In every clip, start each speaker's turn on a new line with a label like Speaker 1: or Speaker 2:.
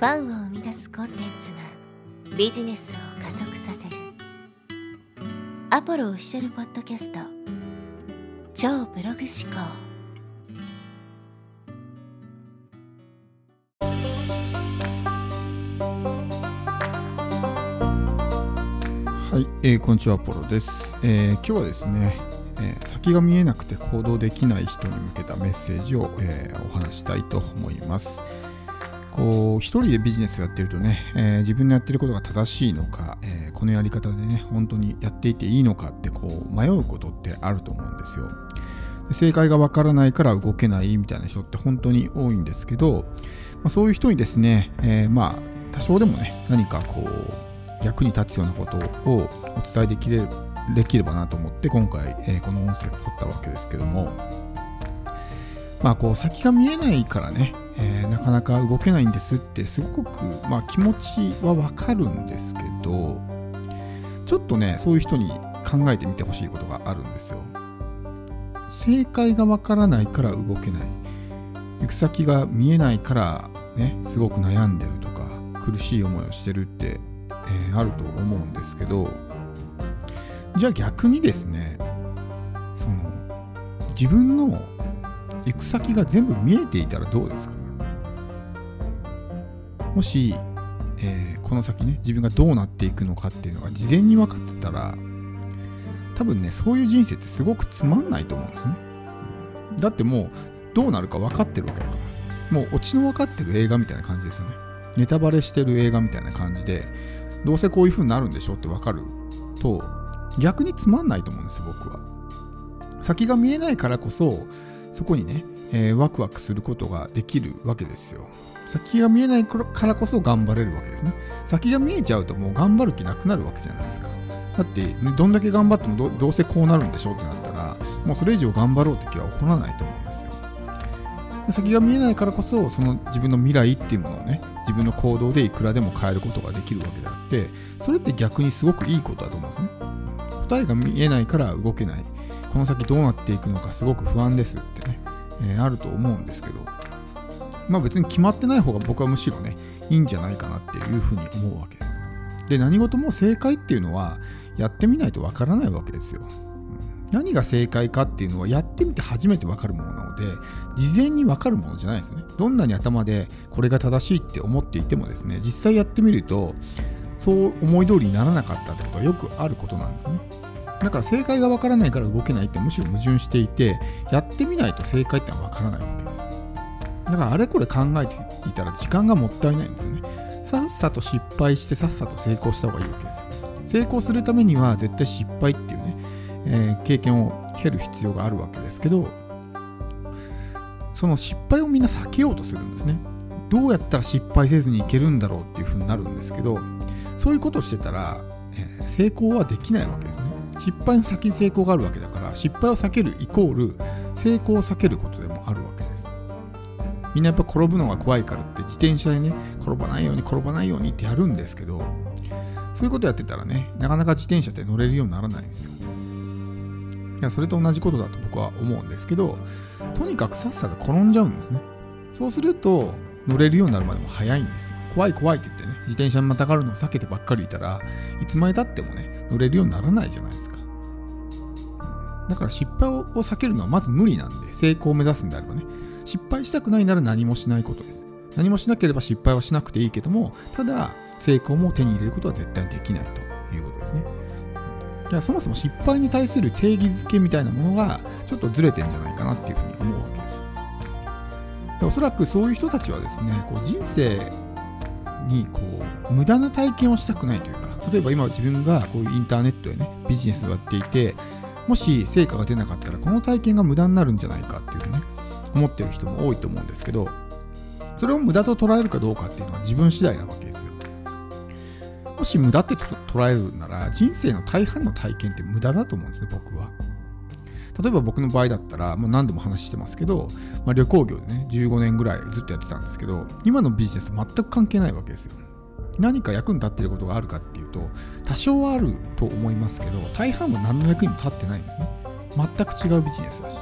Speaker 1: ファンを生み出すコンテンツがビジネスを加速させる。アポロオフィシャルポッドキャスト。超ブログ思考。
Speaker 2: はい、えー、こんにちは、アポロです、えー、今日はですね、えー、先が見えなくて行動できない人に向けたメッセージを、えー、お話したいと思います。こう一人でビジネスをやってるとね、えー、自分のやってることが正しいのか、えー、このやり方でね本当にやっていていいのかってこう迷うことってあると思うんですよ。正解がわからないから動けないみたいな人って本当に多いんですけど、まあ、そういう人にですね、えー、まあ多少でもね何かこう役に立つようなことをお伝えできれできればなと思って今回、えー、この音声を取ったわけですけども。まあこう先が見えないからねえー、なかなか動けないんですってすごく、まあ、気持ちはわかるんですけどちょっとねそういう人に考えてみてほしいことがあるんですよ。正解がわからないから動けない。行く先が見えないからねすごく悩んでるとか苦しい思いをしてるって、えー、あると思うんですけどじゃあ逆にですねその自分の行く先が全部見えていたらどうですか？もし、えー、この先ね自分がどうなっていくのかっていうのが事前に分かってたら多分ねそういう人生ってすごくつまんないと思うんですね。だってもうどうなるか分かってるわけだから。もうオチの分かってる映画みたいな感じですよね。ネタバレしてる映画みたいな感じでどうせこういう風になるんでしょって分かる。と逆につまんないと思うんですよ僕は。先が見えないからこそそこにね、えー、ワクワクすることができるわけですよ先が見えないからこそ頑張れるわけですね。先が見えちゃうともう頑張る気なくなるわけじゃないですか。だって、ね、どんだけ頑張ってもどうせこうなるんでしょうってなったら、もうそれ以上頑張ろうって気は起こらないと思うんですよ。先が見えないからこそ、その自分の未来っていうものをね、自分の行動でいくらでも変えることができるわけであって、それって逆にすごくいいことだと思うんですね。答えが見えないから動けない。この先どうなっていくのかすごく不安ですってね、えー、あると思うんですけど、まあ別に決まってない方が僕はむしろね、いいんじゃないかなっていうふうに思うわけです。で、何事も正解っていうのは、やってみないとわからないわけですよ。何が正解かっていうのはやってみて初めてわかるものなので事前にわかるものじゃないですねどんなに頭でこれが正しいって思っていてもですね実際やってみるとそう思い通りにならなかったってことはよくあることなんですねだから正解がわからないから動けないってむしろ矛盾していてやってみないと正解ってのはわからないわけですだからあれこれ考えていたら時間がもったいないんですよね。さっさと失敗してさっさと成功した方がいいわけですよ。成功するためには絶対失敗っていうね、えー、経験を経る必要があるわけですけど、その失敗をみんな避けようとするんですね。どうやったら失敗せずにいけるんだろうっていうふうになるんですけど、そういうことをしてたら、えー、成功はできないわけですね。失敗の先に成功があるわけだから、失敗を避けるイコール成功を避けることでもあるわけです。みんなやっぱ転ぶのが怖いからって自転車でね、転ばないように転ばないようにってやるんですけど、そういうことやってたらね、なかなか自転車って乗れるようにならないんですよ。いや、それと同じことだと僕は思うんですけど、とにかくさっさと転んじゃうんですね。そうすると、乗れるようになるまでも早いんですよ。怖い怖いって言ってね、自転車にまたがるのを避けてばっかりいたらいつまでたってもね、乗れるようにならないじゃないですか。だから失敗を避けるのはまず無理なんで、成功を目指すんであればね、失敗したくないなら何もしないことです。何もしなければ失敗はしなくていいけども、ただ、成功も手に入れることは絶対にできないということですね。じゃあそもそも失敗に対する定義づけみたいなものがちょっとずれてんじゃないかなっていうふうに思うわけですよ。でおそらくそういう人たちはですね、こう人生にこう無駄な体験をしたくないというか、例えば今自分がこういうインターネットでね、ビジネスをやっていて、もし成果が出なかったらこの体験が無駄になるんじゃないかっていうね、思ってる人も多いと思うんですけど、それを無駄と捉えるかどうかっていうのは自分次第なわけですよ。もし無駄って捉えるなら、人生の大半の体験って無駄だと思うんですね、僕は。例えば僕の場合だったら、もう何度も話してますけど、まあ、旅行業でね、15年ぐらいずっとやってたんですけど、今のビジネス全く関係ないわけですよ。何か役に立ってることがあるかっていうと、多少はあると思いますけど、大半は何の役にも立ってないんですね。全く違うビジネスだし。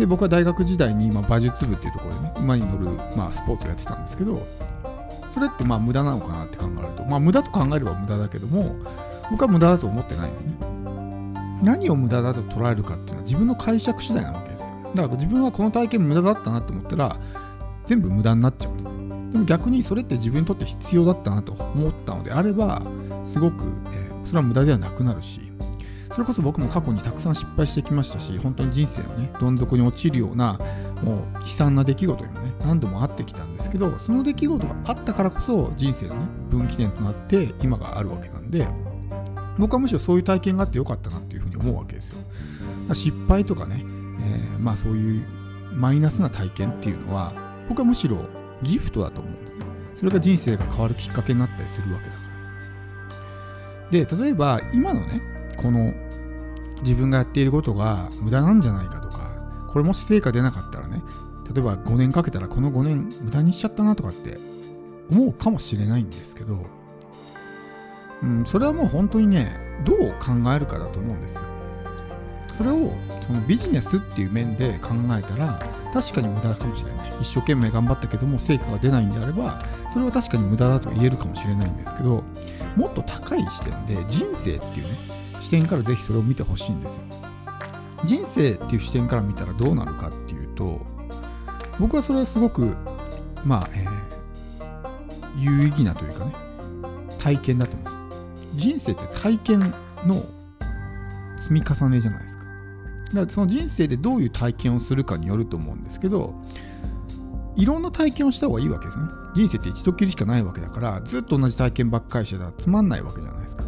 Speaker 2: で僕は大学時代に、まあ、馬術部っていうところでね馬に乗る、まあ、スポーツをやってたんですけどそれってまあ無駄なのかなって考えるとまあ無駄と考えれば無駄だけども僕は無駄だと思ってないんですね何を無駄だと捉えるかっていうのは自分の解釈次第なわけですよ。だから自分はこの体験無駄だったなって思ったら全部無駄になっちゃうんです。ねでも逆にそれって自分にとって必要だったなと思ったのであればすごく、えー、それは無駄ではなくなるしそれこそ僕も過去にたくさん失敗してきましたし本当に人生のねどん底に落ちるようなもう悲惨な出来事にもね何度もあってきたんですけどその出来事があったからこそ人生のね分岐点となって今があるわけなんで僕はむしろそういう体験があってよかったなっ思うわけですよ。失敗とかね、えー、まあそういうマイナスな体験っていうのは僕はむしろギフトだと思うんですね。それが人生が変わるきっかけになったりするわけだから。で例えば今のねこの自分がやっていることが無駄なんじゃないかとかこれもし成果出なかったらね例えば5年かけたらこの5年無駄にしちゃったなとかって思うかもしれないんですけど、うん、それはもう本当にねどう考えるかだと思うんですよ。それをそのビジネスっていう面で考えたら確かに無駄かもしれない。一生懸命頑張ったけども成果が出ないんであればそれは確かに無駄だと言えるかもしれないんですけどもっと高い視点で人生っていうね視点からぜひそれを見てほしいんですよ。人生っていう視点から見たらどうなるかっていうと僕はそれはすごくまあ、えー、有意義なというかね体験だと思います人生って体験の積み重ねじゃないですか。だからその人生でどういう体験をするかによると思うんですけどいろんな体験をした方がいいわけですね。人生って一度きりしかないわけだからずっと同じ体験ばっかりしてたらつまんないわけじゃないですか。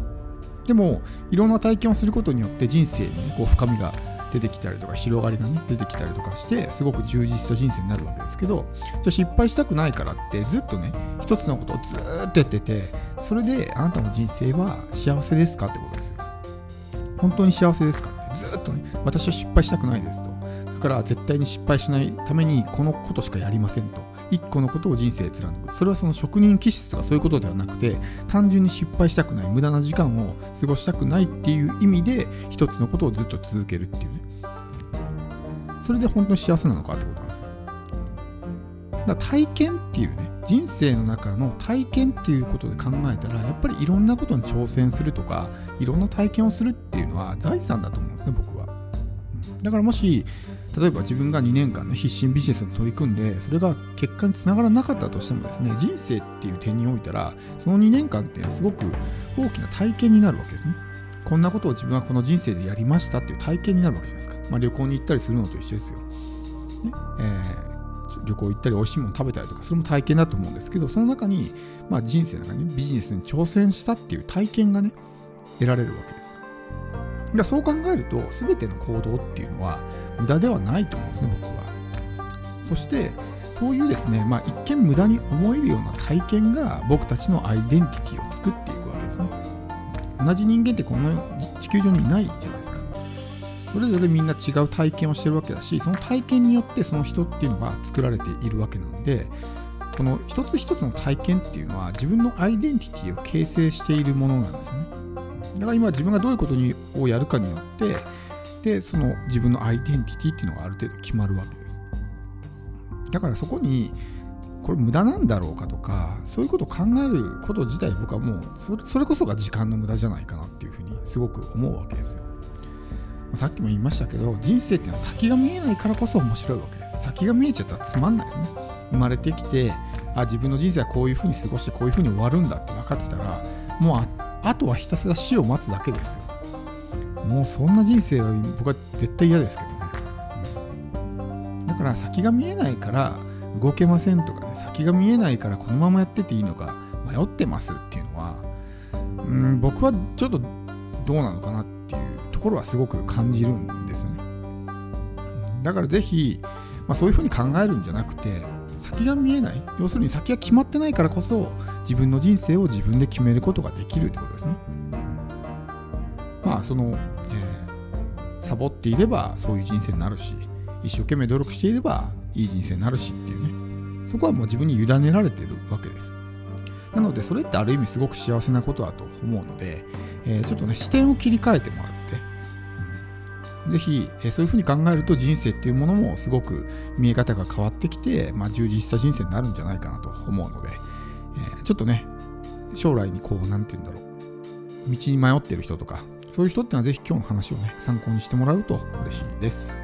Speaker 2: でもいろんな体験をすることによって人生に、ね、こう深みが出てきたりとか広がりがね出てきたりとかしてすごく充実した人生になるわけですけどじゃあ失敗したくないからってずっとね一つのことをずっとやっててそれであなたの人生は幸せですかってことですよ本当に幸せですかずっとね、私は失敗したくないですと。だから絶対に失敗しないためにこのことしかやりませんと。一個のことを人生貫く。それはその職人気質とかそういうことではなくて、単純に失敗したくない、無駄な時間を過ごしたくないっていう意味で、一つのことをずっと続けるっていうね。それで本当に幸せなのかってことなんですよ。だから体験っていうね、人生の中の体験っていうことで考えたらやっぱりいろんなことに挑戦するとかいろんな体験をするっていうのは財産だと思うんですね僕は、だからもし例えば自分が2年間ね必死にビジネスに取り組んでそれが結果につながらなかったとしてもですね人生っていう点においたらその2年間ってすごく大きな体験になるわけですね。こんなことを自分はこの人生でやりましたっていう体験になるわけじゃないですか、まあ、旅行に行ったりするのと一緒ですよ、ね。えー旅行行ったり美味しいもの食べたりとかそれも体験だと思うんですけどその中に、まあ、人生の中にビジネスに挑戦したっていう体験がね得られるわけです。だそう考えると全ての行動っていうのは無駄ではないと思うんですね僕は。そしてそういうですね、まあ、一見無駄に思えるような体験が僕たちのアイデンティティを作っていくわけですね。同じ人間ってこの地球上にいないじゃないそれぞれみんな違う体験をしてるわけだしその体験によってその人っていうのが作られているわけなのでこの一つ一つの体験っていうのは自分のアイデンティティを形成しているものなんですよね。だから今自分がどういうことをやるかによってでその自分のアイデンティティっていうのがある程度決まるわけです。だからそこにこれ無駄なんだろうかとかそういうことを考えること自体僕はもうそれこそが時間の無駄じゃないかなっていうふうにすごく思うわけですよ。さっきも言いましたけど人生っていうのは先が見えないからこそ面白いわけです。先が見えちゃったらつまんないですね。生まれてきてあ自分の人生はこういうふうに過ごしてこういうふうに終わるんだって分かってたらもうあとはひたすら死を待つだけですよ。もうそんな人生は僕は絶対嫌ですけどね、うん、だから先が見えないから動けませんとかね先が見えないからこのままやってていいのか迷ってますっていうのはうん僕はちょっとどうなのかなってころはすごく感じるんですよね。だからぜひ、まあ、そういうふうに考えるんじゃなくて先が見えない要するに先が決まってないからこそ自分の人生を自分で決めることができるってことですね。まあその、えー、サボっていればそういう人生になるし一生懸命努力していればいい人生になるしっていうねそこはもう自分に委ねられてるわけです。なのでそれってある意味すごく幸せなことだと思うので、えー、ちょっとね視点を切り替えてもらってぜひ、えそういうふうに考えると人生っていうものもすごく見え方が変わってきて、まあ、充実した人生になるんじゃないかなと思うので、えちょっとね、将来にこう、何て言うんだろう、道に迷ってる人とか、そういう人ってのはぜひ今日の話をね、参考にしてもらうと嬉しいです。